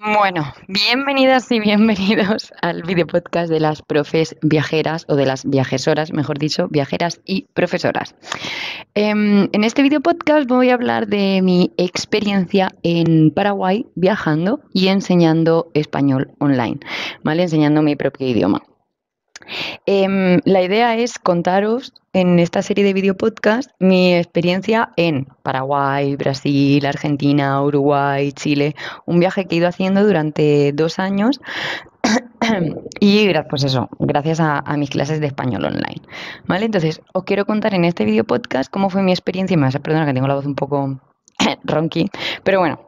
Bueno, bienvenidas y bienvenidos al video podcast de las profes viajeras o de las viajesoras, mejor dicho, viajeras y profesoras. Em, en este video podcast voy a hablar de mi experiencia en Paraguay viajando y enseñando español online, ¿vale? Enseñando mi propio idioma. Em, la idea es contaros en esta serie de video podcast mi experiencia en Paraguay, Brasil, Argentina, Uruguay, Chile, un viaje que he ido haciendo durante dos años y pues eso, gracias a, mis clases de español online. ¿Vale? Entonces, os quiero contar en este video podcast cómo fue mi experiencia. Y me vas que tengo la voz un poco ronqui, pero bueno,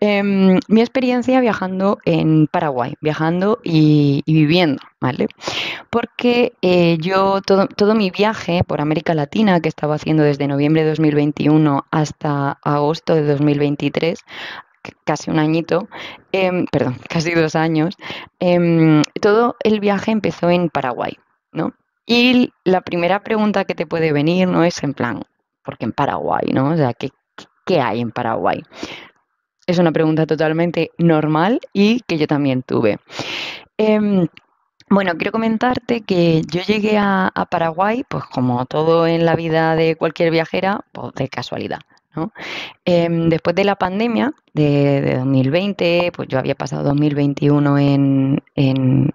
Em, mi experiencia viajando en Paraguay, viajando y, viviendo, ¿vale? Porque eh, yo todo, todo mi viaje por América Latina, que estaba haciendo desde noviembre de 2021 hasta agosto de 2023, casi un añito, em, perdón, casi dos años, em, todo el viaje empezó en Paraguay, ¿no? Y la primera pregunta que te puede venir no es en plan, porque en Paraguay, ¿no? O sea, ¿qué, ¿qué hay en Paraguay? Es una pregunta totalmente normal y que yo también tuve. Em, bueno, quiero comentarte que yo llegué a, Paraguay, pues como todo en la vida de cualquier viajera, pues de casualidad. ¿no? Em, después de la pandemia de, de, 2020, pues yo había pasado 2021 en, en,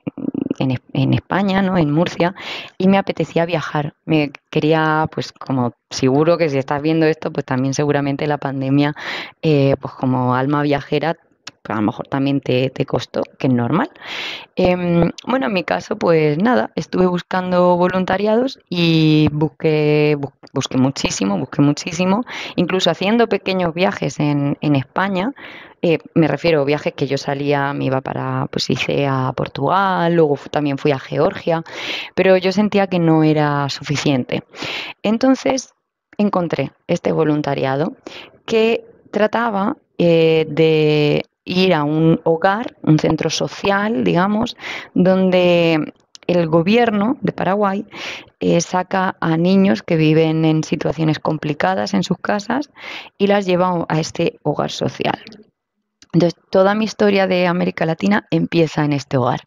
en, España, ¿no? En Murcia, y me apetecía viajar. Me quería, pues como seguro que si estás viendo esto, pues también seguramente la pandemia, eh, pues como alma viajera, pues a lo mejor también te, costó, que es normal. Em, bueno, en mi caso, pues nada, estuve buscando voluntariados y busqué, busqué muchísimo, busqué muchísimo, incluso haciendo pequeños viajes en, en España. Eh, me refiero a viajes que yo salía, me iba para, pues hice a Portugal, luego también fui a Georgia, pero yo sentía que no era suficiente. Entonces encontré este voluntariado que trataba eh, de ir a un hogar, un centro social, digamos, donde el gobierno de Paraguay eh, saca a niños que viven en situaciones complicadas en sus casas y las lleva a este hogar social. Entonces, toda mi historia de América Latina empieza en este hogar.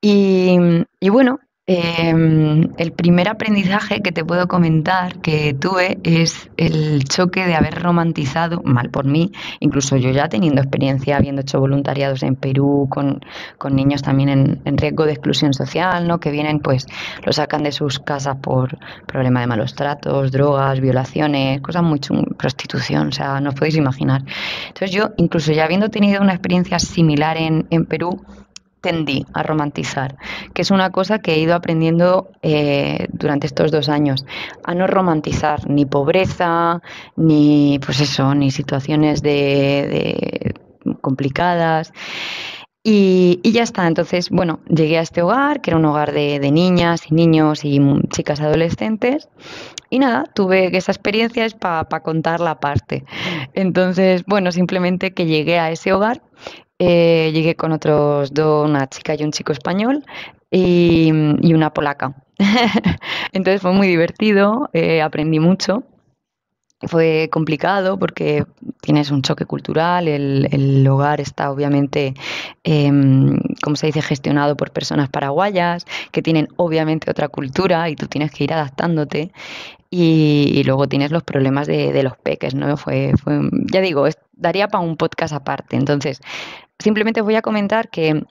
Y, y bueno, Em, el primer aprendizaje que te puedo comentar que tuve es el choque de haber romantizado, mal por mí, incluso yo ya teniendo experiencia, habiendo hecho voluntariados en Perú con, niños también en, riesgo de exclusión social, ¿no? que vienen, pues, lo sacan de sus casas por problema de malos tratos, drogas, violaciones, cosas muy prostitución, o sea, no os podéis imaginar. Entonces yo, incluso ya habiendo tenido una experiencia similar en, en Perú, tendí a romantizar, que es una cosa que he ido aprendiendo eh, durante estos dos años, a no romantizar ni pobreza, ni pues eso, ni situaciones de, complicadas. Y, ya está, entonces, bueno, llegué a este hogar, que era un hogar de, de niñas y niños y chicas adolescentes, y nada, tuve esa experiencia es para contar la parte. Entonces, bueno, simplemente que llegué a ese hogar eh, llegué con otros dos, una chica y un chico español y, una polaca. Entonces fue muy divertido, eh, aprendí mucho. Fue complicado porque tienes un choque cultural, el, hogar está obviamente, em, como se dice, gestionado por personas paraguayas que tienen obviamente otra cultura y tú tienes que ir adaptándote. Y, luego tienes los problemas de, de los peques, ¿no? Fue, fue ya digo, daría para un podcast aparte. Entonces, simplemente voy a comentar que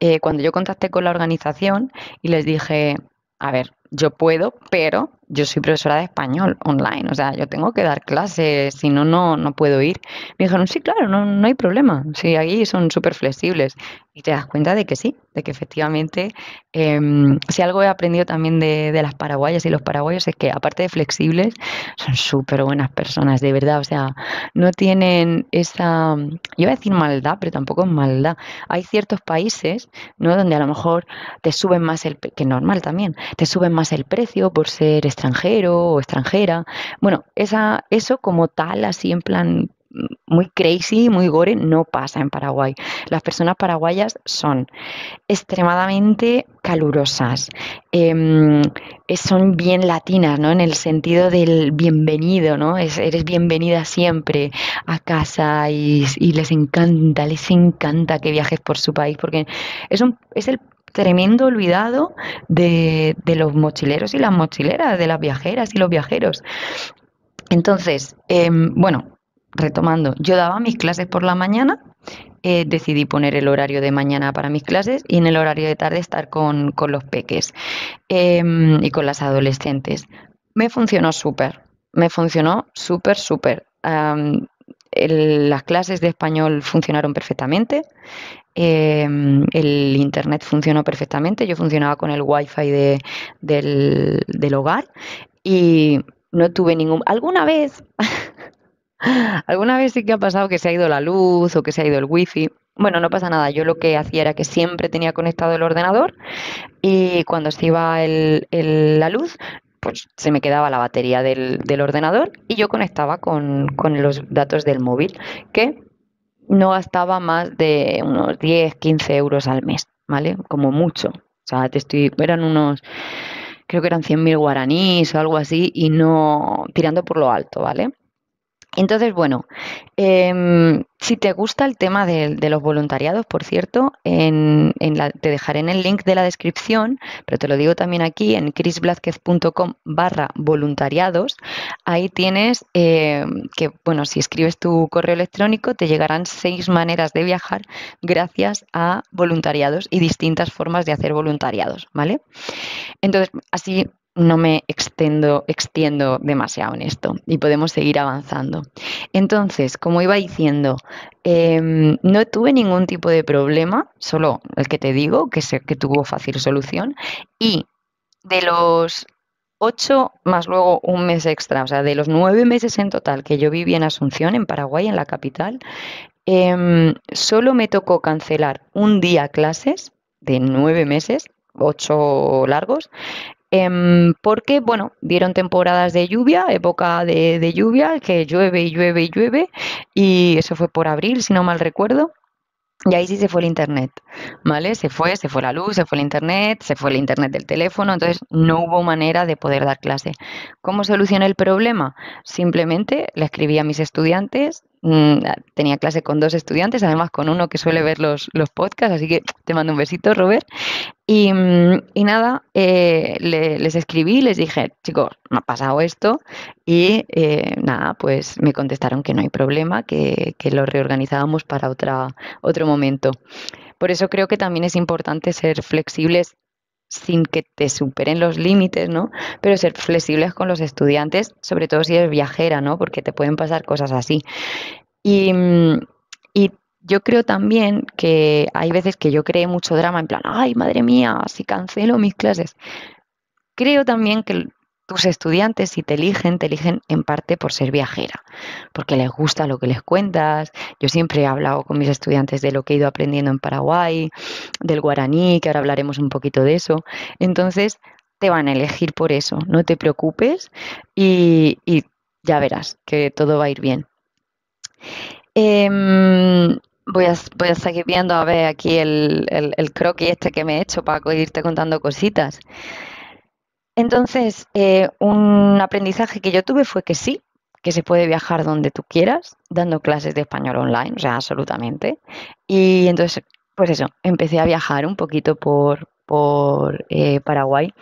eh, cuando yo contacté con la organización y les dije, a ver, yo puedo, pero yo soy profesora de español online, o sea, yo tengo que dar clases, si no, no, no puedo ir. Me dijeron, sí, claro, no, no hay problema, sí, ahí son súper flexibles. Y te das cuenta de que sí, de que efectivamente, em, si algo he aprendido también de, de, las paraguayas y los paraguayos es que, aparte de flexibles, son súper buenas personas, de verdad, o sea, no tienen esa, yo iba a decir maldad, pero tampoco es maldad. Hay ciertos países, ¿no?, donde a lo mejor te suben más el, que normal también, te suben más el precio por ser extranjero o extranjera. Bueno, esa, eso como tal, así en plan muy crazy, muy gore, no pasa en Paraguay. Las personas paraguayas son extremadamente calurosas, em, son bien latinas, ¿no? En el sentido del bienvenido, ¿no? eres bienvenida siempre a casa y, les encanta, les encanta que viajes por su país porque es, es el tremendo olvidado de, de los mochileros y las mochileras, de las viajeras y los viajeros. Entonces, em, bueno, retomando, yo daba mis clases por la mañana, eh, decidí poner el horario de mañana para mis clases y en el horario de tarde estar con, los peques em, y con las adolescentes. Me funcionó súper, me funcionó súper, súper. las clases de español funcionaron perfectamente. Em, el internet funcionó perfectamente, yo funcionaba con el wifi de, del, hogar y no tuve ningún... Alguna vez, alguna vez sí que ha pasado que se ha ido la luz o que se ha ido el wifi. Bueno, no pasa nada, yo lo que hacía era que siempre tenía conectado el ordenador y cuando se iba la luz, pues se me quedaba la batería del, ordenador y yo conectaba con, con los datos del móvil, que no gastaba más de unos 10, 15 euros al mes, ¿vale? Como mucho. O sea, te estoy, eran unos, creo que eran 100.000 guaraníes o algo así, y no tirando por lo alto, ¿vale? Entonces, bueno, em, si te gusta el tema de, los voluntariados, por cierto, te dejaré en el link de la descripción, pero te lo digo también aquí en chrisblázquez.com barra voluntariados. Ahí tienes em, que, bueno, si escribes tu correo electrónico, te llegarán seis maneras de viajar gracias a voluntariados y distintas formas de hacer voluntariados, ¿vale? Entonces, así no me extiendo, extiendo demasiado en esto y podemos seguir avanzando. Entonces, como iba diciendo, em, no tuve ningún tipo de problema, solo el que te digo, que, sé que tuvo fácil solución, y de los ocho más luego un mes extra, o sea, de los nueve meses en total que yo viví en Asunción, en Paraguay, en la capital, em, solo me tocó cancelar un día clases de nueve meses, ocho largos, Em, porque, bueno, dieron temporadas de lluvia, época de, de lluvia, que llueve y llueve y llueve, y eso fue por abril, si no mal recuerdo. Y ahí sí se fue el internet, ¿vale? Se fue, se fue la luz, se fue el internet, se fue el internet del teléfono, entonces no hubo manera de poder dar clase. ¿Cómo solucioné el problema? Simplemente le escribí a mis estudiantes, mm, tenía clase con dos estudiantes, además con uno que suele ver los, los podcasts, así que te mando un besito, Robert. Y, mm, nada, eh, les escribí, les dije, chicos, me ha pasado esto y eh, nada, pues me contestaron que no hay problema, que, que lo reorganizábamos para otra, otro momento. Por eso creo que también es importante ser flexibles sin que te superen los límites, ¿no? Pero ser flexibles con los estudiantes, sobre todo si eres viajera, ¿no? Porque te pueden pasar cosas así. Y, yo creo también que hay veces que yo creé mucho drama en plan, ay, madre mía, si cancelo mis clases. Creo también que tus estudiantes, si te eligen, te eligen en parte por ser viajera, porque les gusta lo que les cuentas. Yo siempre he hablado con mis estudiantes de lo que he ido aprendiendo en Paraguay, del guaraní, que ahora hablaremos un poquito de eso. Entonces, te van a elegir por eso, no te preocupes y, ya verás que todo va a ir bien. Em, Voy a, voy a seguir viendo a ver aquí el, el, croquis este que me he hecho para irte contando cositas. Entonces, eh, un aprendizaje que yo tuve fue que sí, que se puede viajar donde tú quieras, dando clases de español online, o sea, absolutamente. Y entonces, pues eso, empecé a viajar un poquito por, por eh, Paraguay.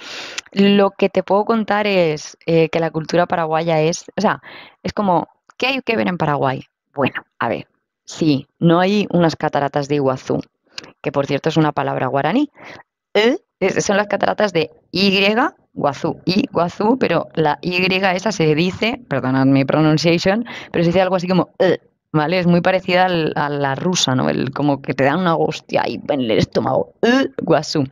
Lo que te puedo contar es eh, que la cultura paraguaya es, o sea, es como, ¿qué hay que ver en Paraguay? Bueno, a ver, Sí, no hay unas cataratas de Iguazú, que por cierto es una palabra guaraní. E, son las cataratas de Y, Guazú, Iguazú, pero la Y esa se dice, perdonad mi pronunciation, pero se dice algo así como e, ¿vale? Es muy parecida a la rusa, ¿no? El, como que te dan una hostia ahí en el estómago. E, Guazú.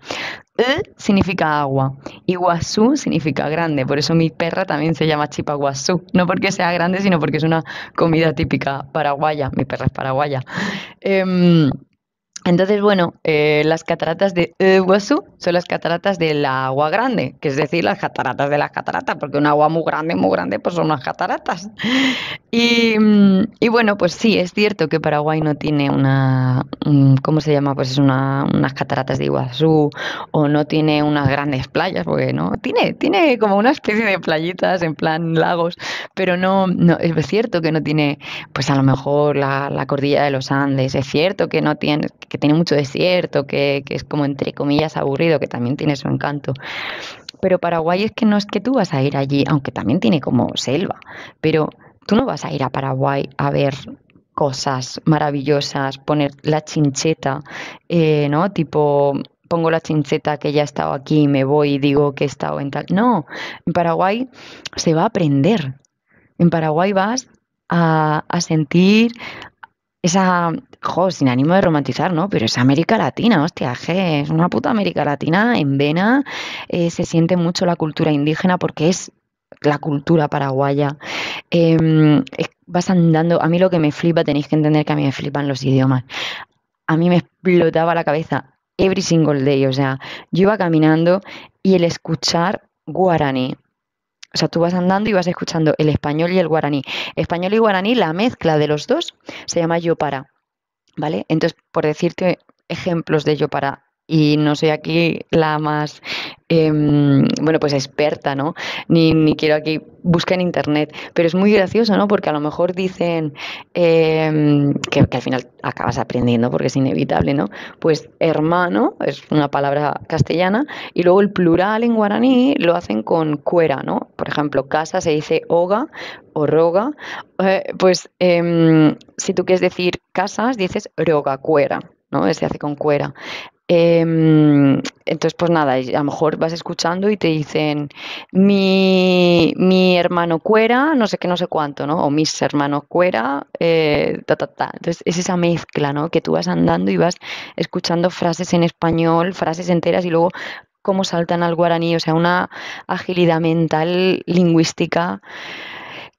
E significa agua y guazú significa grande. Por eso mi perra también se llama chipa guazú. No porque sea grande, sino porque es una comida típica paraguaya. Mi perra es paraguaya. Em, Entonces, bueno, eh, las cataratas de Iguazú son las cataratas del agua grande, que es decir, las cataratas de las cataratas, porque un agua muy grande, muy grande, pues son unas cataratas. Y, bueno, pues sí, es cierto que Paraguay no tiene una, ¿cómo se llama? Pues es una, unas cataratas de Iguazú o no tiene unas grandes playas, porque no, tiene, tiene como una especie de playitas en plan lagos, pero no, no es cierto que no tiene, pues a lo mejor la, la cordillera de los Andes, es cierto que no tiene que tiene mucho desierto, que, que es como entre comillas aburrido, que también tiene su encanto. Pero Paraguay es que no es que tú vas a ir allí, aunque también tiene como selva, pero tú no vas a ir a Paraguay a ver cosas maravillosas, poner la chincheta, eh, ¿no? Tipo, pongo la chincheta que ya he estado aquí me voy y digo que he estado en tal. No, en Paraguay se va a aprender. En Paraguay vas a, a sentir, esa, jo, sin ánimo de romantizar, ¿no? Pero es América Latina, hostia, es una puta América Latina en vena, eh, se siente mucho la cultura indígena porque es la cultura paraguaya. Em, vas andando, a mí lo que me flipa, tenéis que entender que a mí me flipan los idiomas. A mí me explotaba la cabeza every single day, o sea, yo iba caminando y el escuchar guaraní, o sea, tú vas andando y vas escuchando el español y el guaraní. Español y guaraní, la mezcla de los dos se llama yo para. ¿Vale? Entonces, por decirte ejemplos de yo para, y no soy aquí la más Em, bueno, pues experta, ¿no? Ni, quiero aquí, buscar en internet, pero es muy gracioso, ¿no? Porque a lo mejor dicen em, que, al final acabas aprendiendo porque es inevitable, ¿no? Pues hermano es una palabra castellana y luego el plural en guaraní lo hacen con cuera, ¿no? Por ejemplo, casa se dice hoga o roga, eh, pues em, si tú quieres decir casas, dices roga cuera, ¿no? Se hace con cuera. Em, entonces, pues nada, a lo mejor vas escuchando y te dicen mi, mi hermano cuera, no sé qué, no sé cuánto, ¿no? O mis hermanos cuera, eh, ta, ta, ta. Entonces, es esa mezcla, ¿no? Que tú vas andando y vas escuchando frases en español, frases enteras y luego cómo saltan al guaraní, o sea, una agilidad mental lingüística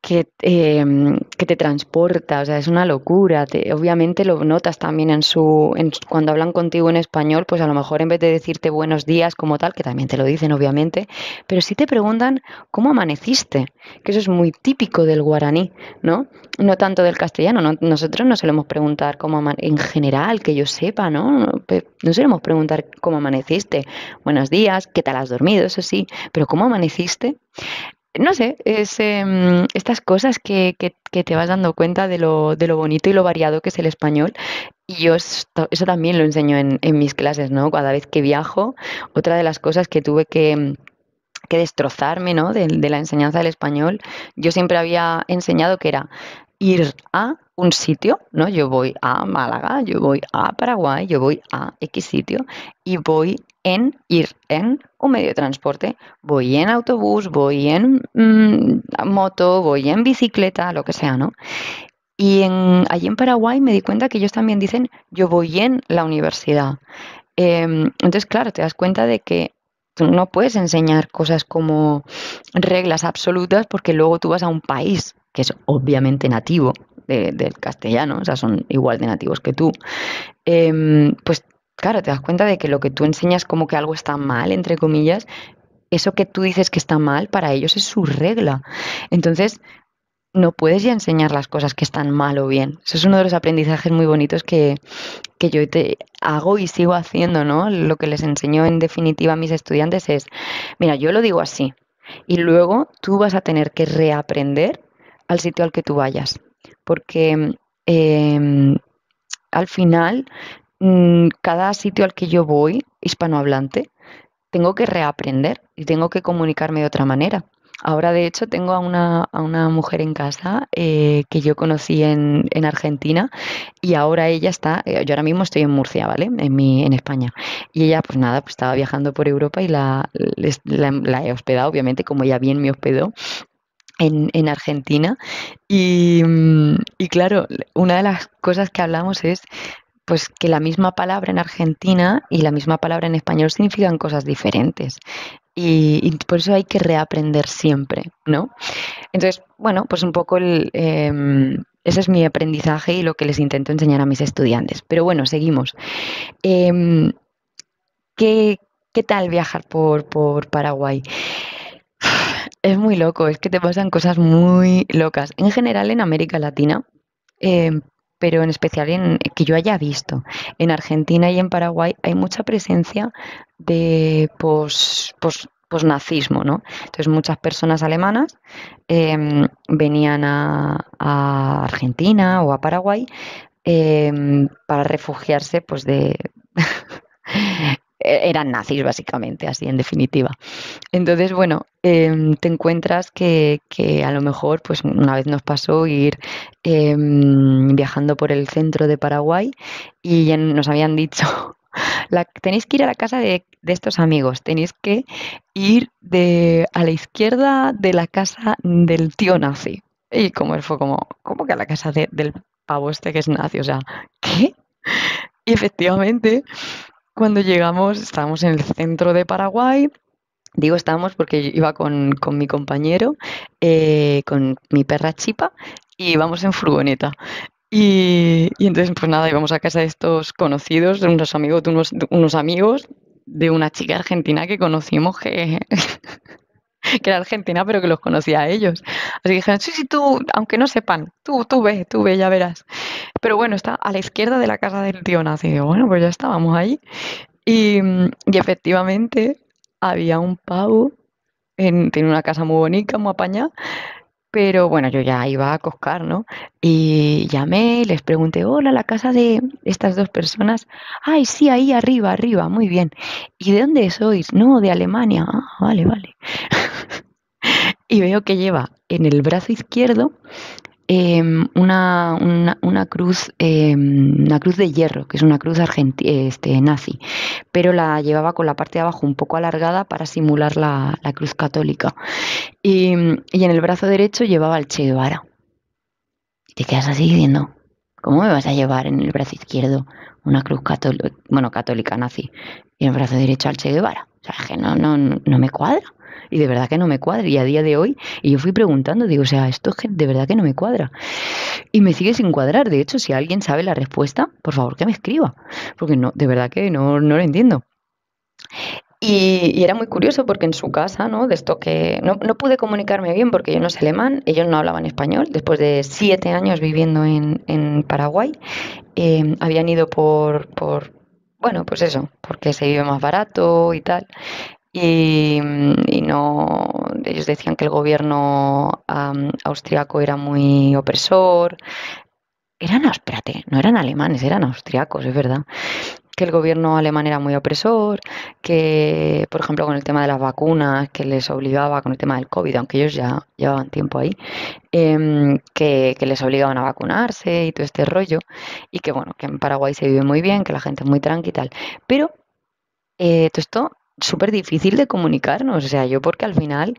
que, em, que, te transporta, o sea, es una locura. obviamente lo notas también en su, cuando hablan contigo en español, pues a lo mejor en vez de decirte buenos días como tal, que también te lo dicen obviamente, pero sí te preguntan cómo amaneciste, que eso es muy típico del guaraní, ¿no? No tanto del castellano, nosotros no solemos preguntar cómo en general, que yo sepa, ¿no? No solemos preguntar cómo amaneciste, buenos días, qué tal has dormido, eso sí, pero cómo amaneciste no sé, es em, estas cosas que, que, que, te vas dando cuenta de lo, de lo bonito y lo variado que es el español. Y yo eso también lo enseño en, en, mis clases, ¿no? Cada vez que viajo, otra de las cosas que tuve que, que destrozarme, ¿no? De, de la enseñanza del español, yo siempre había enseñado que era ir a un sitio, ¿no? Yo voy a Málaga, yo voy a Paraguay, yo voy a X sitio y voy en ir en un medio de transporte. Voy en autobús, voy en mm, moto, voy en bicicleta, lo que sea, ¿no? Y en, allí en Paraguay me di cuenta que ellos también dicen yo voy en la universidad. Em, entonces, claro, te das cuenta de que no puedes enseñar cosas como reglas absolutas porque luego tú vas a un país que es obviamente nativo del castellano, o sea, son igual de nativos que tú, em, pues claro, te das cuenta de que lo que tú enseñas como que algo está mal, entre comillas, eso que tú dices que está mal, para ellos es su regla. Entonces, no puedes ya enseñar las cosas que están mal o bien. Eso es uno de los aprendizajes muy bonitos que, que yo te hago y sigo haciendo, ¿no? Lo que les enseño en definitiva a mis estudiantes es, mira, yo lo digo así, y luego tú vas a tener que reaprender al sitio al que tú vayas, porque em, al final cada sitio al que yo voy, hispanohablante, tengo que reaprender y tengo que comunicarme de otra manera. Ahora, de hecho, tengo a una, a una mujer en casa eh, que yo conocí en, en, Argentina y ahora ella está, eh, yo ahora mismo estoy en Murcia, ¿vale? En, mi, en España. Y ella, pues nada, pues estaba viajando por Europa y la, la, la he hospedado, obviamente, como ella bien me hospedó. En, en, Argentina. Y, mm, y, claro, una de las cosas que hablamos es pues que la misma palabra en Argentina y la misma palabra en español significan cosas diferentes. Y, por eso hay que reaprender siempre, ¿no? Entonces, bueno, pues un poco el, em, ese es mi aprendizaje y lo que les intento enseñar a mis estudiantes. Pero bueno, seguimos. Em, ¿qué, tal viajar por, por Paraguay? Es muy loco, es que te pasan cosas muy locas. En general en América Latina, em, pero en especial en que yo haya visto. En Argentina y en Paraguay hay mucha presencia de pos, posnazismo, ¿no? Entonces muchas personas alemanas em, venían a, Argentina o a Paraguay em, para refugiarse pues de eran nazis básicamente, así en definitiva. Entonces, bueno, em, te encuentras que, a lo mejor, pues una vez nos pasó ir em, viajando por el centro de Paraguay y nos habían dicho, tenéis que ir a la casa de, estos amigos, tenéis que ir de, a la izquierda de la casa del tío nazi. Y como él fue como, ¿cómo que a la casa del pavo este que es nazi? O sea, ¿qué? Y efectivamente, cuando llegamos, estábamos en el centro de Paraguay. Digo estábamos porque iba con, mi compañero, eh, con mi perra Chipa, y íbamos en furgoneta. Y, entonces, pues nada, íbamos a casa de estos conocidos, de unos amigos, de unos, unos amigos de una chica argentina que conocimos que, que era argentina, pero que los conocía a ellos. Así que dijeron, sí, sí, tú, aunque no sepan, tú, tú ve, tú ve, ya verás. Pero bueno, está a la izquierda de la casa del tío nazi. Y bueno, pues ya estábamos ahí. Y, y efectivamente había un pavo, en, tiene una casa muy bonita, muy apañada, pero bueno, yo ya iba a coscar, ¿no? Y llamé, les pregunté, hola, la casa de estas dos personas. Ay, sí, ahí arriba, arriba, muy bien. ¿Y de dónde sois? No, de Alemania. Ah, vale, vale. y veo que lleva en el brazo izquierdo Em, una, una, cruz, em, una cruz de hierro, que es una cruz este, nazi, pero la llevaba con la parte de abajo un poco alargada para simular la, cruz católica. Y, en el brazo derecho llevaba el Che Guevara. Y te quedas así diciendo, ¿cómo me vas a llevar en el brazo izquierdo una cruz católica, bueno, católica nazi, y en el brazo derecho al Che Guevara? O sea, que no, no, no me cuadra y de verdad que no me cuadra. Y a día de hoy, y yo fui preguntando, digo, o sea, esto de verdad que no me cuadra. Y me sigue sin cuadrar. De hecho, si alguien sabe la respuesta, por favor que me escriba, porque no, de verdad que no, no lo entiendo. Y, era muy curioso porque en su casa, ¿no? De esto que no, no, pude comunicarme bien porque yo no sé alemán, ellos no hablaban español. Después de siete años viviendo en, en Paraguay, eh, habían ido por, por, bueno, pues eso, porque se vive más barato y tal y, no ellos decían que el gobierno austriaco era muy opresor. Eran espérate no eran alemanes eran austriacos es verdad. Que el gobierno alemán era muy opresor, que, por ejemplo, con el tema de las vacunas, que les obligaba con el tema del COVID, aunque ellos ya llevaban tiempo ahí, em, que, que, les obligaban a vacunarse y todo este rollo, y que, bueno, que en Paraguay se vive muy bien, que la gente es muy tranquila y tal. Pero eh, todo esto súper difícil de comunicarnos. O sea, yo porque al final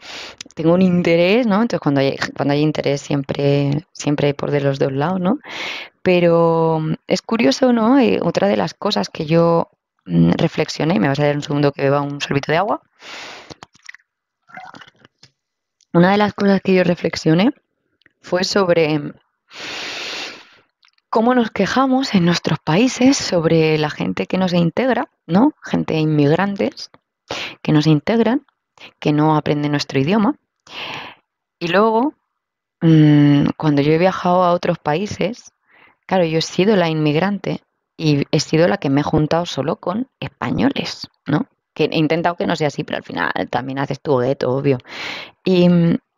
tengo un interés, ¿no? Entonces cuando hay, cuando hay interés siempre, siempre hay por de los dos lados, ¿no? Pero mm, es curioso, ¿no? Eh, otra de las cosas que yo mm, reflexioné, me vas a dar un segundo que beba un sorbito de agua. Una de las cosas que yo reflexioné fue sobre cómo nos quejamos en nuestros países sobre la gente que no se integra, ¿no? Gente inmigrantes, que no se integran, que no aprenden nuestro idioma. Y luego, mm, cuando yo he viajado a otros países, claro, yo he sido la inmigrante y he sido la que me he juntado solo con españoles, ¿no? Que he intentado que no sea así, pero al final también haces tu gueto, obvio. Y,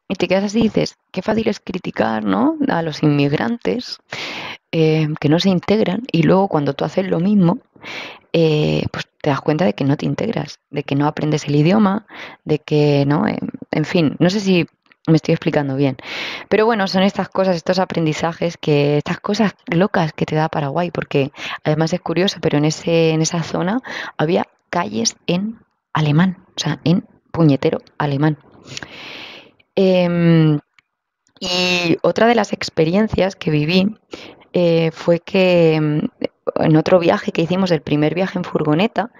y te quedas así y dices, qué fácil es criticar, ¿no? A los inmigrantes eh, que no se integran y luego cuando tú haces lo mismo, eh, pues te das cuenta de que no te integras, de que no aprendes el idioma, de que, ¿no? Eh, en fin, no sé si me estoy explicando bien. Pero bueno, son estas cosas, estos aprendizajes, que estas cosas locas que te da Paraguay, porque además es curioso, pero en, ese, en esa zona había calles en alemán, o sea, en puñetero alemán. Em, y otra de las experiencias que viví eh, fue que em, en otro viaje que hicimos, el primer viaje en furgoneta,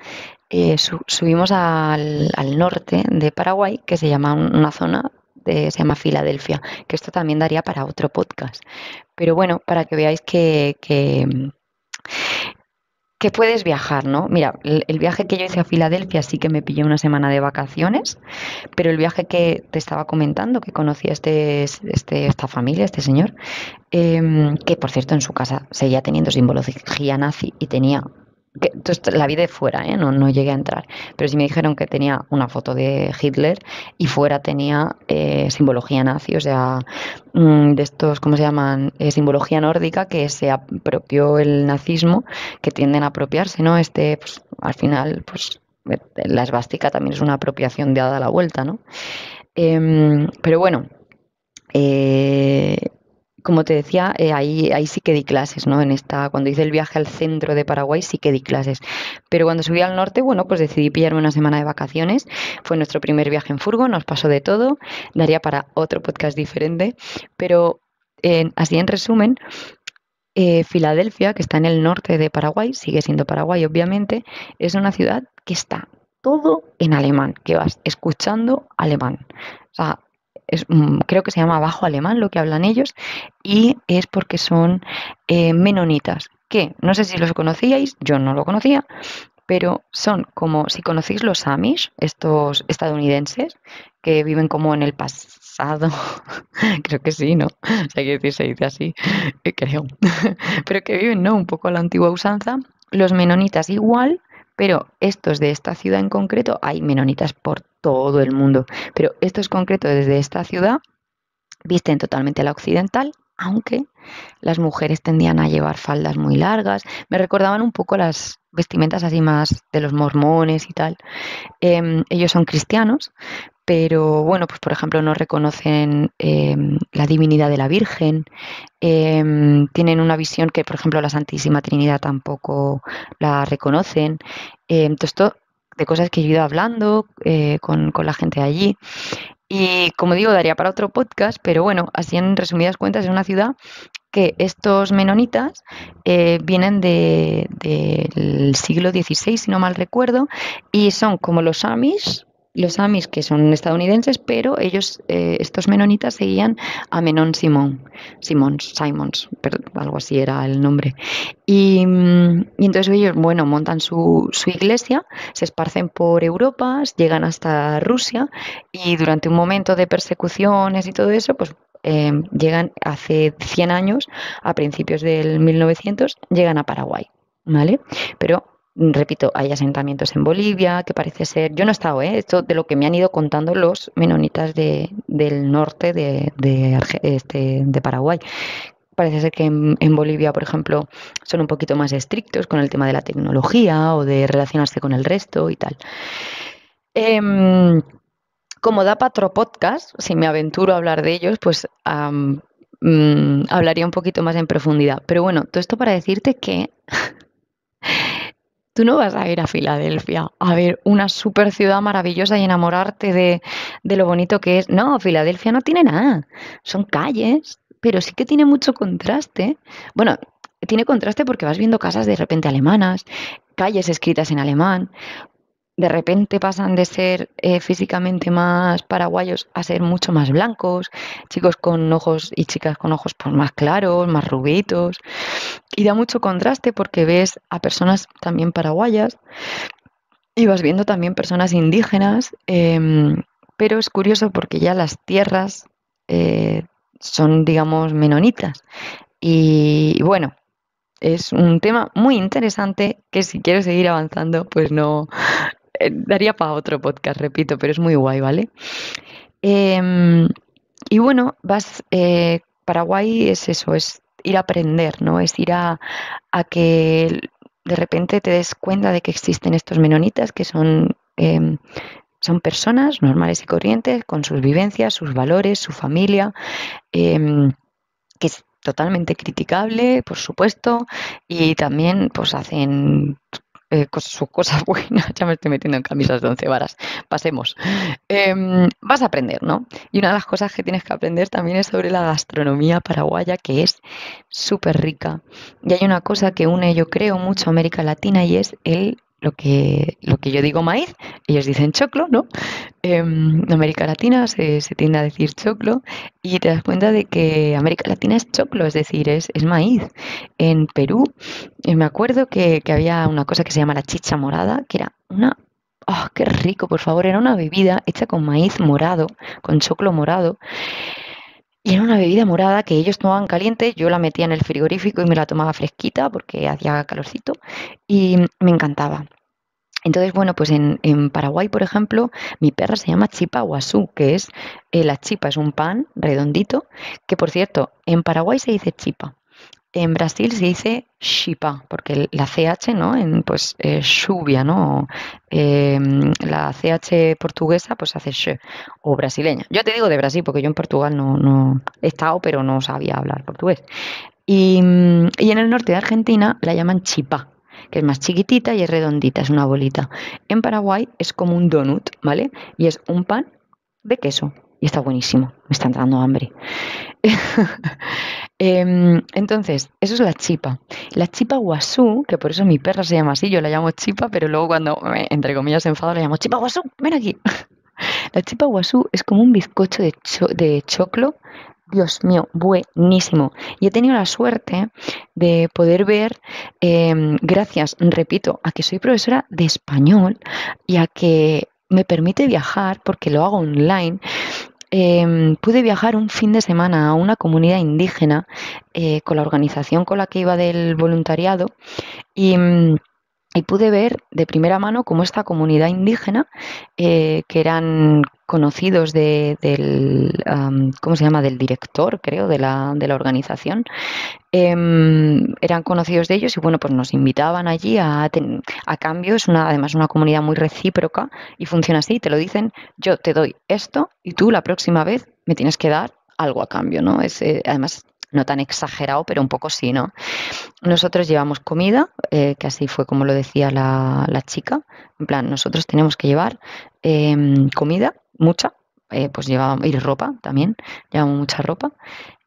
eh, subimos al, norte de Paraguay, que se llama una zona se llama Filadelfia, que esto también daría para otro podcast. Pero bueno, para que veáis que, que, que puedes viajar, ¿no? Mira, el, viaje que yo hice a Filadelfia sí que me pilló una semana de vacaciones, pero el viaje que te estaba comentando, que conocí a este, este, esta familia, este señor, em, que por cierto en su casa seguía teniendo simbología nazi y tenía entonces la vi de fuera, ¿eh? no, no llegué a entrar. Pero sí me dijeron que tenía una foto de Hitler y fuera tenía eh, simbología nazi, o sea, mm, de estos, ¿cómo se llaman? Eh, simbología nórdica que se apropió el nazismo, que tienden a apropiarse, ¿no? Este, pues, al final, pues la esvástica también es una apropiación de dada la vuelta, ¿no? Em, pero bueno, como te decía, eh, ahí, ahí sí que di clases, ¿no? En esta, cuando hice el viaje al centro de Paraguay sí que di clases. Pero cuando subí al norte, bueno, pues decidí pillarme una semana de vacaciones. Fue nuestro primer viaje en furgo, nos pasó de todo. Daría para otro podcast diferente. Pero así en resumen, eh, Filadelfia, que está en el norte de Paraguay, sigue siendo Paraguay, obviamente, es una ciudad que está todo en alemán, que vas escuchando alemán. Mm, creo que se llama bajo alemán lo que hablan ellos, y es porque son eh, menonitas, que no sé si los conocíais, yo no lo conocía, pero son como si conocéis los Amish, estos estadounidenses, que viven como en el pasado, creo que sí, ¿no? O sea, que se dice así, creo, pero que viven, ¿no? Un poco a la antigua usanza, los menonitas igual, pero estos de esta ciudad en concreto, hay menonitas por todo el mundo, pero estos concretos desde esta ciudad visten totalmente a la occidental, aunque las mujeres tendían a llevar faldas muy largas, me recordaban un poco las vestimentas así más de los mormones y tal. Em, ellos son cristianos, pero bueno, pues por ejemplo no reconocen em, la divinidad de la Virgen, em, tienen una visión que por ejemplo la Santísima Trinidad tampoco la reconocen. entonces, esto de cosas que he ido hablando eh, con, la gente allí. Y como digo, daría para otro podcast, pero bueno, así en resumidas cuentas es una ciudad que estos menonitas eh, vienen del siglo XVI, si no mal recuerdo, y son como los Amish, los Amis que son estadounidenses, pero ellos, eh, estos menonitas, seguían a Menón Simón, Simons, Simons, algo así era el nombre. Y, mm, y entonces ellos, bueno, montan su, su, iglesia, se esparcen por Europa, llegan hasta Rusia y durante un momento de persecuciones y todo eso, pues eh, llegan hace 100 años, a principios del 1900, llegan a Paraguay. ¿Vale? Pero repito, hay asentamientos en Bolivia, que parece ser, yo no he estado, ¿eh? esto de lo que me han ido contando los menonitas de, del norte de, de, este, de Paraguay. Parece ser que en, Bolivia, por ejemplo, son un poquito más estrictos con el tema de la tecnología o de relacionarse con el resto y tal. Em, como da patro podcast, si me aventuro a hablar de ellos, pues mm, hablaría un poquito más en profundidad. Pero bueno, todo esto para decirte que Tú no vas a ir a Filadelfia a ver una super ciudad maravillosa y enamorarte de, lo bonito que es. No, Filadelfia no tiene nada. Son calles, pero sí que tiene mucho contraste. Bueno, tiene contraste porque vas viendo casas de repente alemanas, calles escritas en alemán, de repente pasan de ser eh, físicamente más paraguayos a ser mucho más blancos, chicos con ojos y chicas con ojos pues, más claros, más rubitos. Y da mucho contraste porque ves a personas también paraguayas y vas viendo también personas indígenas, em, pero es curioso porque ya las tierras eh, son, digamos, menonitas. Y bueno, es un tema muy interesante que si quiero seguir avanzando, pues no, eh, daría para otro podcast, repito, pero es muy guay, ¿vale? Em, y bueno, vas, eh, Paraguay es eso, es ir a aprender, ¿no? Es ir a, que de repente te des cuenta de que existen estos menonitas que son, em, son personas normales y corrientes con sus vivencias, sus valores, su familia, em, que es totalmente criticable, por supuesto, y también pues hacen eh, sus cosas buenas, ya me estoy metiendo en camisas de once varas, pasemos. Em, vas a aprender, ¿no? Y una de las cosas que tienes que aprender también es sobre la gastronomía paraguaya, que es súper rica. Y hay una cosa que une, yo creo, mucho a América Latina y es el lo que, lo que yo digo maíz, ellos dicen choclo, ¿no? en América Latina se, tiende a decir choclo y te das cuenta de que América Latina es choclo, es decir, es, maíz. En Perú eh, me acuerdo que, había una cosa que se llama la chicha morada, que era una... ¡Oh, qué rico! Por favor, era una bebida hecha con maíz morado, con choclo morado. Y era una bebida morada que ellos tomaban caliente, yo la metía en el frigorífico y me la tomaba fresquita porque hacía calorcito y me encantaba. Entonces, bueno, pues en, Paraguay, por ejemplo, mi perra se llama chipa guasú, que es, eh, la chipa es un pan redondito, que por cierto, en Paraguay se dice chipa. En Brasil se dice chipa, porque la CH, ¿no? En, pues eh, ¿no? Em, la CH portuguesa, pues hace sh, o brasileña. Yo te digo de Brasil, porque yo en Portugal no, he estado, pero no sabía hablar portugués. Y, y en el norte de Argentina la llaman chipa, que es más chiquitita y es redondita, es una bolita. En Paraguay es como un donut, ¿vale? Y es un pan de queso. Y está buenísimo, me está entrando hambre. Em, entonces, eso es la chipa. La chipa guasú, que por eso mi perra se llama así, yo la llamo chipa, pero luego cuando, entre comillas, se enfado, la llamo chipa guasú, ven aquí. La chipa guasú es como un bizcocho de, de choclo Dios mío, buenísimo. Y he tenido la suerte de poder ver, em, gracias, repito, a que soy profesora de español y a que me permite viajar, porque lo hago online, em, pude viajar un fin de semana a una comunidad indígena eh, con la organización con la que iba del voluntariado y mm, pude ver de primera mano cómo esta comunidad indígena, eh, que eran conocidos de, del, ¿cómo se llama?, del director, creo, de la, de la organización, em, eran conocidos de ellos y bueno, pues nos invitaban allí a, a cambio, es una, además una comunidad muy recíproca y funciona así, te lo dicen, yo te doy esto y tú la próxima vez me tienes que dar algo a cambio, ¿no? Es, eh, además no tan exagerado, pero un poco sí, ¿no? Nosotros llevamos comida, eh, que así fue como lo decía la, chica, en plan, nosotros tenemos que llevar em, comida, mucha, eh, pues llevábamos, y ropa también, llevamos mucha ropa,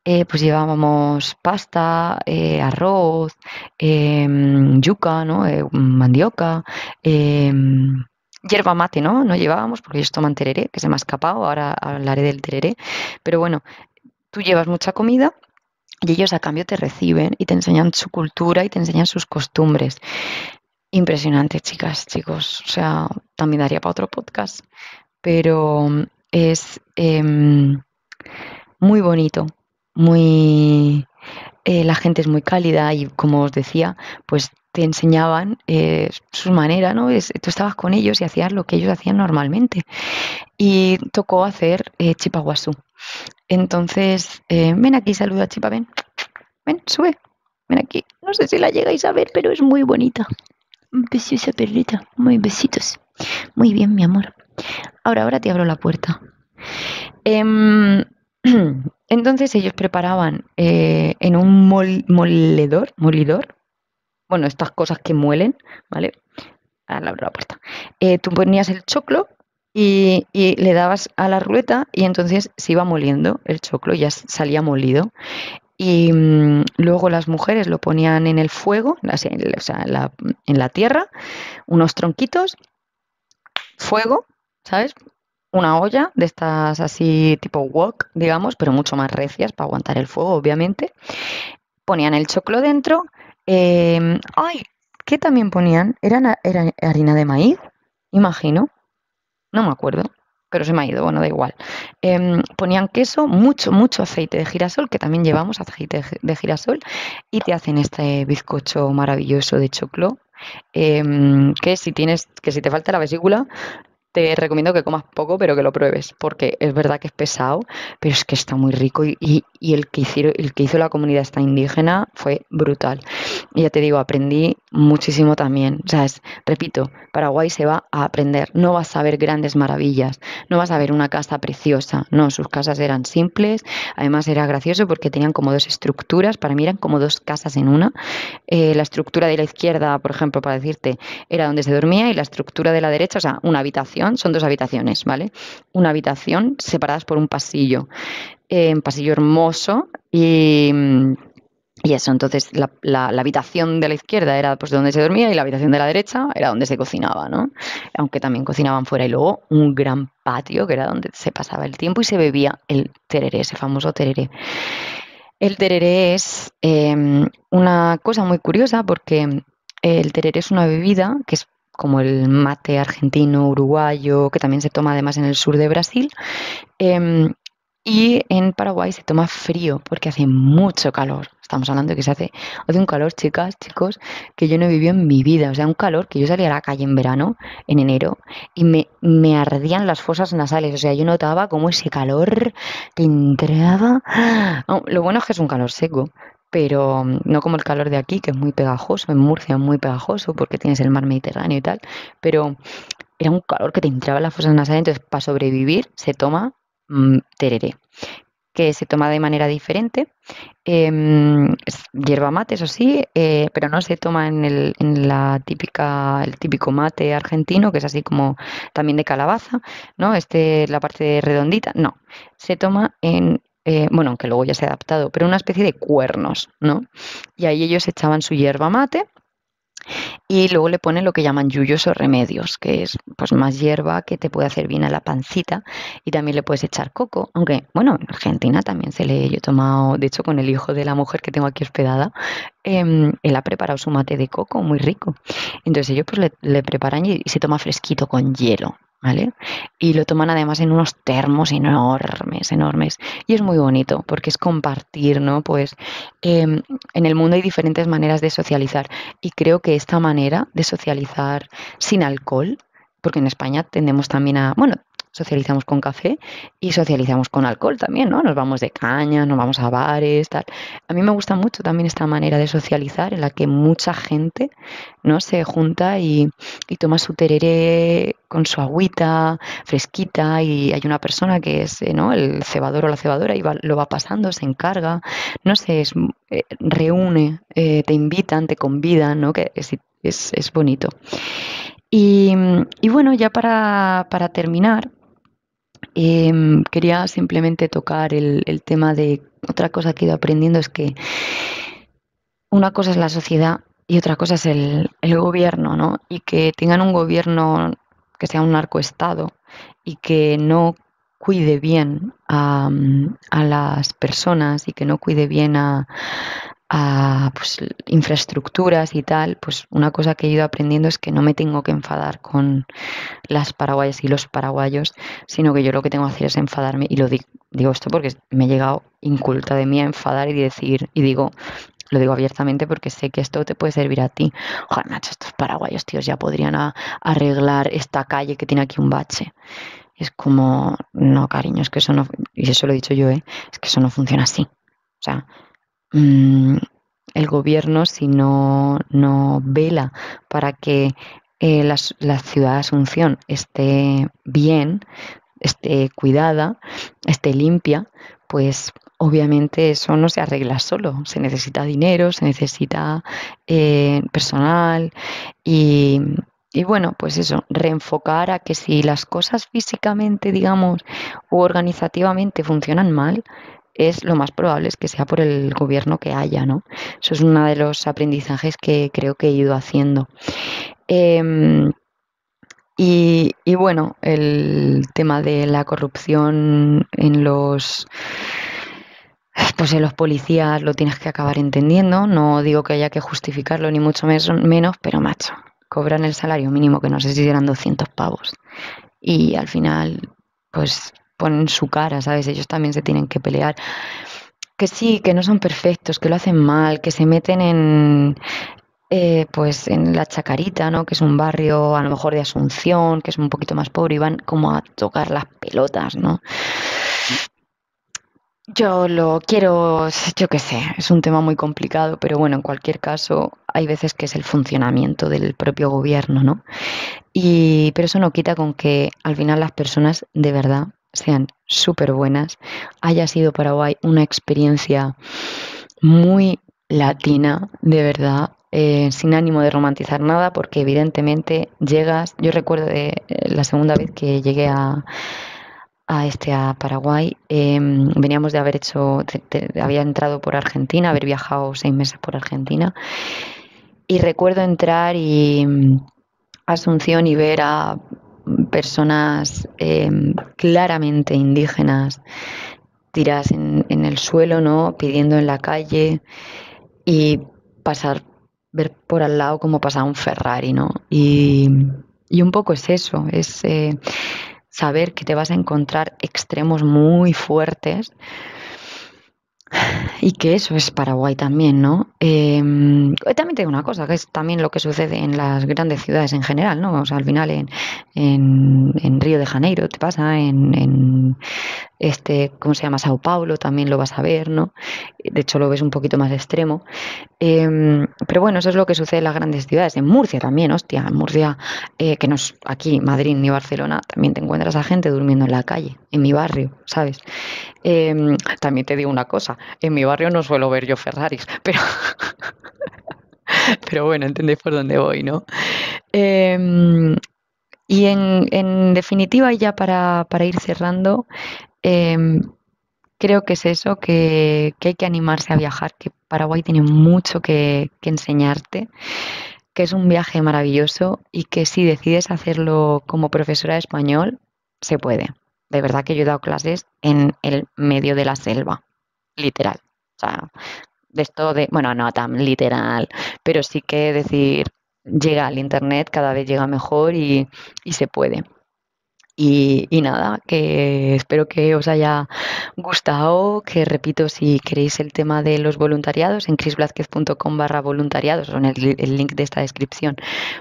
eh, pues llevábamos pasta, arroz, em, yuca, ¿no? mandioca, em, hierba mate, ¿no? No llevábamos porque ellos toman tereré, que se me ha escapado, ahora hablaré del tereré, pero bueno, tú llevas mucha comida y ellos a cambio te reciben y te enseñan su cultura y te enseñan sus costumbres. Impresionante, chicas, chicos. O sea, también daría para otro podcast. Pero es em, muy bonito, muy... Eh, la gente es muy cálida y como os decía, pues te enseñaban eh, su manera, ¿no? Es, tú estabas con ellos y hacías lo que ellos hacían normalmente. Y tocó hacer eh, chipaguasú. Entonces, eh, ven aquí, saluda Chipa, ven. Ven, sube. Ven aquí. No sé si la llegáis a ver, pero es muy bonita. esa perrita. Muy besitos. Muy bien, mi amor. Ahora, ahora te abro la puerta. Em, entonces ellos preparaban eh, en un moledor, molidor, bueno, estas cosas que muelen, ¿vale? Ahora abro la puerta. Eh, tú ponías el choclo y, le dabas a la ruleta y entonces se iba moliendo el choclo, ya salía molido. Y mm, luego las mujeres lo ponían en el fuego, o sea, en la, en la tierra, unos tronquitos, fuego, ¿sabes? Una olla de estas así tipo wok, digamos, pero mucho más recias para aguantar el fuego, obviamente. Ponían el choclo dentro. Em, ¡Ay! ¿Qué también ponían? ¿Era, ¿Era harina de maíz? Imagino no me acuerdo, pero se me ha ido, bueno, da igual. Em, ponían queso, mucho, mucho aceite de girasol, que también llevamos aceite de girasol, y te hacen este bizcocho maravilloso de choclo, em, que si tienes, que si te falta la vesícula, te recomiendo que comas poco, pero que lo pruebes, porque es verdad que es pesado, pero es que está muy rico y, el, que hicieron, el que hizo la comunidad esta indígena fue brutal. Y ya te digo, aprendí muchísimo también. O sea, es, repito, Paraguay se va a aprender, no vas a ver grandes maravillas, no vas a ver una casa preciosa, no, sus casas eran simples, además era gracioso porque tenían como dos estructuras, para mí eran como dos casas en una. Eh, la estructura de la izquierda, por ejemplo, para decirte, era donde se dormía y la estructura de la derecha, o sea, una habitación son dos habitaciones, ¿vale? Una habitación separadas por un pasillo, eh, un pasillo hermoso y, Y eso, entonces la, la, habitación de la izquierda era pues donde se dormía y la habitación de la derecha era donde se cocinaba, ¿no? Aunque también cocinaban fuera. Y luego un gran patio que era donde se pasaba el tiempo y se bebía el tereré, ese famoso tereré. El tereré es em, una cosa muy curiosa porque el tereré es una bebida que es como el mate argentino, uruguayo, que también se toma además en el sur de Brasil. Em, y en Paraguay se toma frío porque hace mucho calor. Estamos hablando de que se hace, hace un calor, chicas, chicos, que yo no he vivido en mi vida. O sea, un calor que yo salía a la calle en verano, en enero, y me, me ardían las fosas nasales. O sea, yo notaba como ese calor que entraba. lo bueno es que es un calor seco, pero no como el calor de aquí, que es muy pegajoso. En Murcia es muy pegajoso porque tienes el mar Mediterráneo y tal. Pero era un calor que te entraba en las fosas nasales. Entonces, para sobrevivir, se toma Mm, tereré, que se toma de manera diferente. Eh, hierba mate, eso sí, eh, pero no se toma en, el, en la típica, el típico mate argentino, que es así como también de calabaza, ¿no? Este, la parte redondita, no. Se toma en, eh, bueno, aunque luego ya se ha adaptado, pero una especie de cuernos, ¿no? Y ahí ellos echaban su hierba mate y luego le ponen lo que llaman yuyos o remedios, que es pues más hierba que te puede hacer bien a la pancita y también le puedes echar coco, aunque bueno, en Argentina también se le yo he tomado, de hecho con el hijo de la mujer que tengo aquí hospedada, eh, él ha preparado su mate de coco muy rico. Entonces ellos pues le preparan y se toma fresquito con hielo. ¿Vale? Y lo toman además en unos termos enormes, enormes. Y es muy bonito porque es compartir, ¿no? Pues em, en el mundo hay diferentes maneras de socializar y creo que esta manera de socializar sin alcohol, porque en España tendemos también a, bueno, socializamos con café y socializamos con alcohol también, ¿no? Nos vamos de caña, nos vamos a bares, tal. A mí me gusta mucho también esta manera de socializar en la que mucha gente, ¿no? Se junta y, toma su tereré con su agüita fresquita y hay una persona que es, eh, ¿no? El cebador o la cebadora y lo va pasando, se encarga, no sé, es, eh, reúne, eh, te invitan, te convidan, ¿no? Que es, es, es bonito. Y, y, bueno, ya para, para terminar, Em, quería simplemente tocar el, tema de otra cosa que he ido aprendiendo es que una cosa es la sociedad y otra cosa es el, gobierno, ¿no? Y que tengan un gobierno que sea un narcoestado y que no cuide bien a, las personas y que no cuide bien a, a pues, infraestructuras y tal, pues una cosa que he ido aprendiendo es que no me tengo que enfadar con las paraguayas y los paraguayos, sino que yo lo que tengo que hacer es enfadarme y lo digo, digo esto porque me he llegado inculta de mí a enfadar y decir, y digo, lo digo abiertamente porque sé que esto te puede servir a ti. Joder, estos paraguayos, tíos, ya podrían arreglar esta calle que tiene aquí un bache. es como, no, cariño, es que eso no, y eso lo he dicho yo, ¿eh? es que eso no funciona así. O sea, Mm, el gobierno si no, no vela para que eh, la, ciudad de Asunción esté bien, esté cuidada, esté limpia, pues obviamente eso no se arregla solo. Se necesita dinero, se necesita eh, personal y, y, bueno, pues eso, reenfocar a que si las cosas físicamente, digamos, u organizativamente funcionan mal, es lo más probable es que sea por el gobierno que haya, ¿no? Eso es uno de los aprendizajes que creo que he ido haciendo. Em, y, bueno, el tema de la corrupción en los pues en los policías lo tienes que acabar entendiendo. No digo que haya que justificarlo ni mucho menos, pero macho, cobran el salario mínimo que no sé si eran 200 pavos. Y al final, pues ponen su cara, ¿sabes? Ellos también se tienen que pelear. Que sí, que no son perfectos, que lo hacen mal, que se meten en, eh, pues en la Chacarita, ¿no? Que es un barrio a lo mejor de Asunción, que es un poquito más pobre y van como a tocar las pelotas, ¿no? Yo lo quiero, yo qué sé, es un tema muy complicado, pero bueno, en cualquier caso, hay veces que es el funcionamiento del propio gobierno, ¿no? Y, pero eso no quita con que al final las personas de verdad sean súper buenas, haya sido Paraguay una experiencia muy latina, de verdad, eh, sin ánimo de romantizar nada, porque evidentemente llegas, yo recuerdo de, eh, la segunda vez que llegué a, este a Paraguay. Em, veníamos de haber hecho, había entrado por Argentina, haber viajado seis meses por Argentina. Y recuerdo entrar y mm, Asunción y ver a personas em, claramente indígenas tiradas en, en, el suelo, ¿no? Pidiendo en la calle y pasar, ver por al lado cómo pasaba un Ferrari, ¿no? Y, y un poco es eso, es eh, saber que te vas a encontrar extremos muy fuertes y que eso es Paraguay también, ¿no? Em, también tengo una cosa, que es también lo que sucede en las grandes ciudades en general, ¿no? O sea, al final en, en, Río de Janeiro te pasa, en, en, este, ¿cómo se llama? Sao Paulo también lo vas a ver, ¿no? De hecho lo ves un poquito más extremo. Em, pero bueno, eso es lo que sucede en las grandes ciudades. En Murcia también, hostia, en Murcia, eh, que no es aquí, Madrid ni Barcelona, también te encuentras a gente durmiendo en la calle, en mi barrio, ¿sabes? Em, también te digo una cosa, en mi barrio no suelo ver yo Ferraris, pero... pero bueno, entendéis por dónde voy, ¿no? Em, y en, en, definitiva, ya para, para ir cerrando, Em, creo que es eso, que, hay que animarse a viajar, que Paraguay tiene mucho que, enseñarte, que es un viaje maravilloso y que si decides hacerlo como profesora de español, se puede. De verdad que yo he dado clases en el medio de la selva, literal. O sea, de esto de, bueno, no tan literal, pero sí que decir, llega al Internet, cada vez llega mejor y, y se puede. Y, nada, que espero que os haya gustado, que repito, si queréis el tema de los voluntariados, en chrisblázquez.com barra voluntariados o en el, link de esta descripción,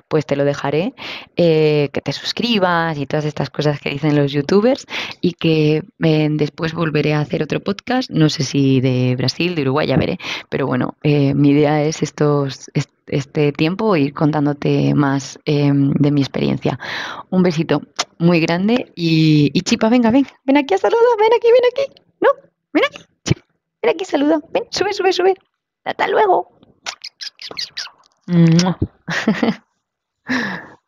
pues te lo dejaré, eh, que te suscribas y todas estas cosas que dicen los youtubers y que eh, después volveré a hacer otro podcast, no sé si de Brasil, de Uruguay, ya veré, pero bueno, eh, mi idea es estos este tiempo ir contándote más de mi experiencia. Un besito muy grande. Y, y Chipa, venga, ven, ven aquí a saludar, ven aquí, ven aquí. No, ven aquí, ven aquí, saluda, ven, sube, sube, sube. Hasta luego.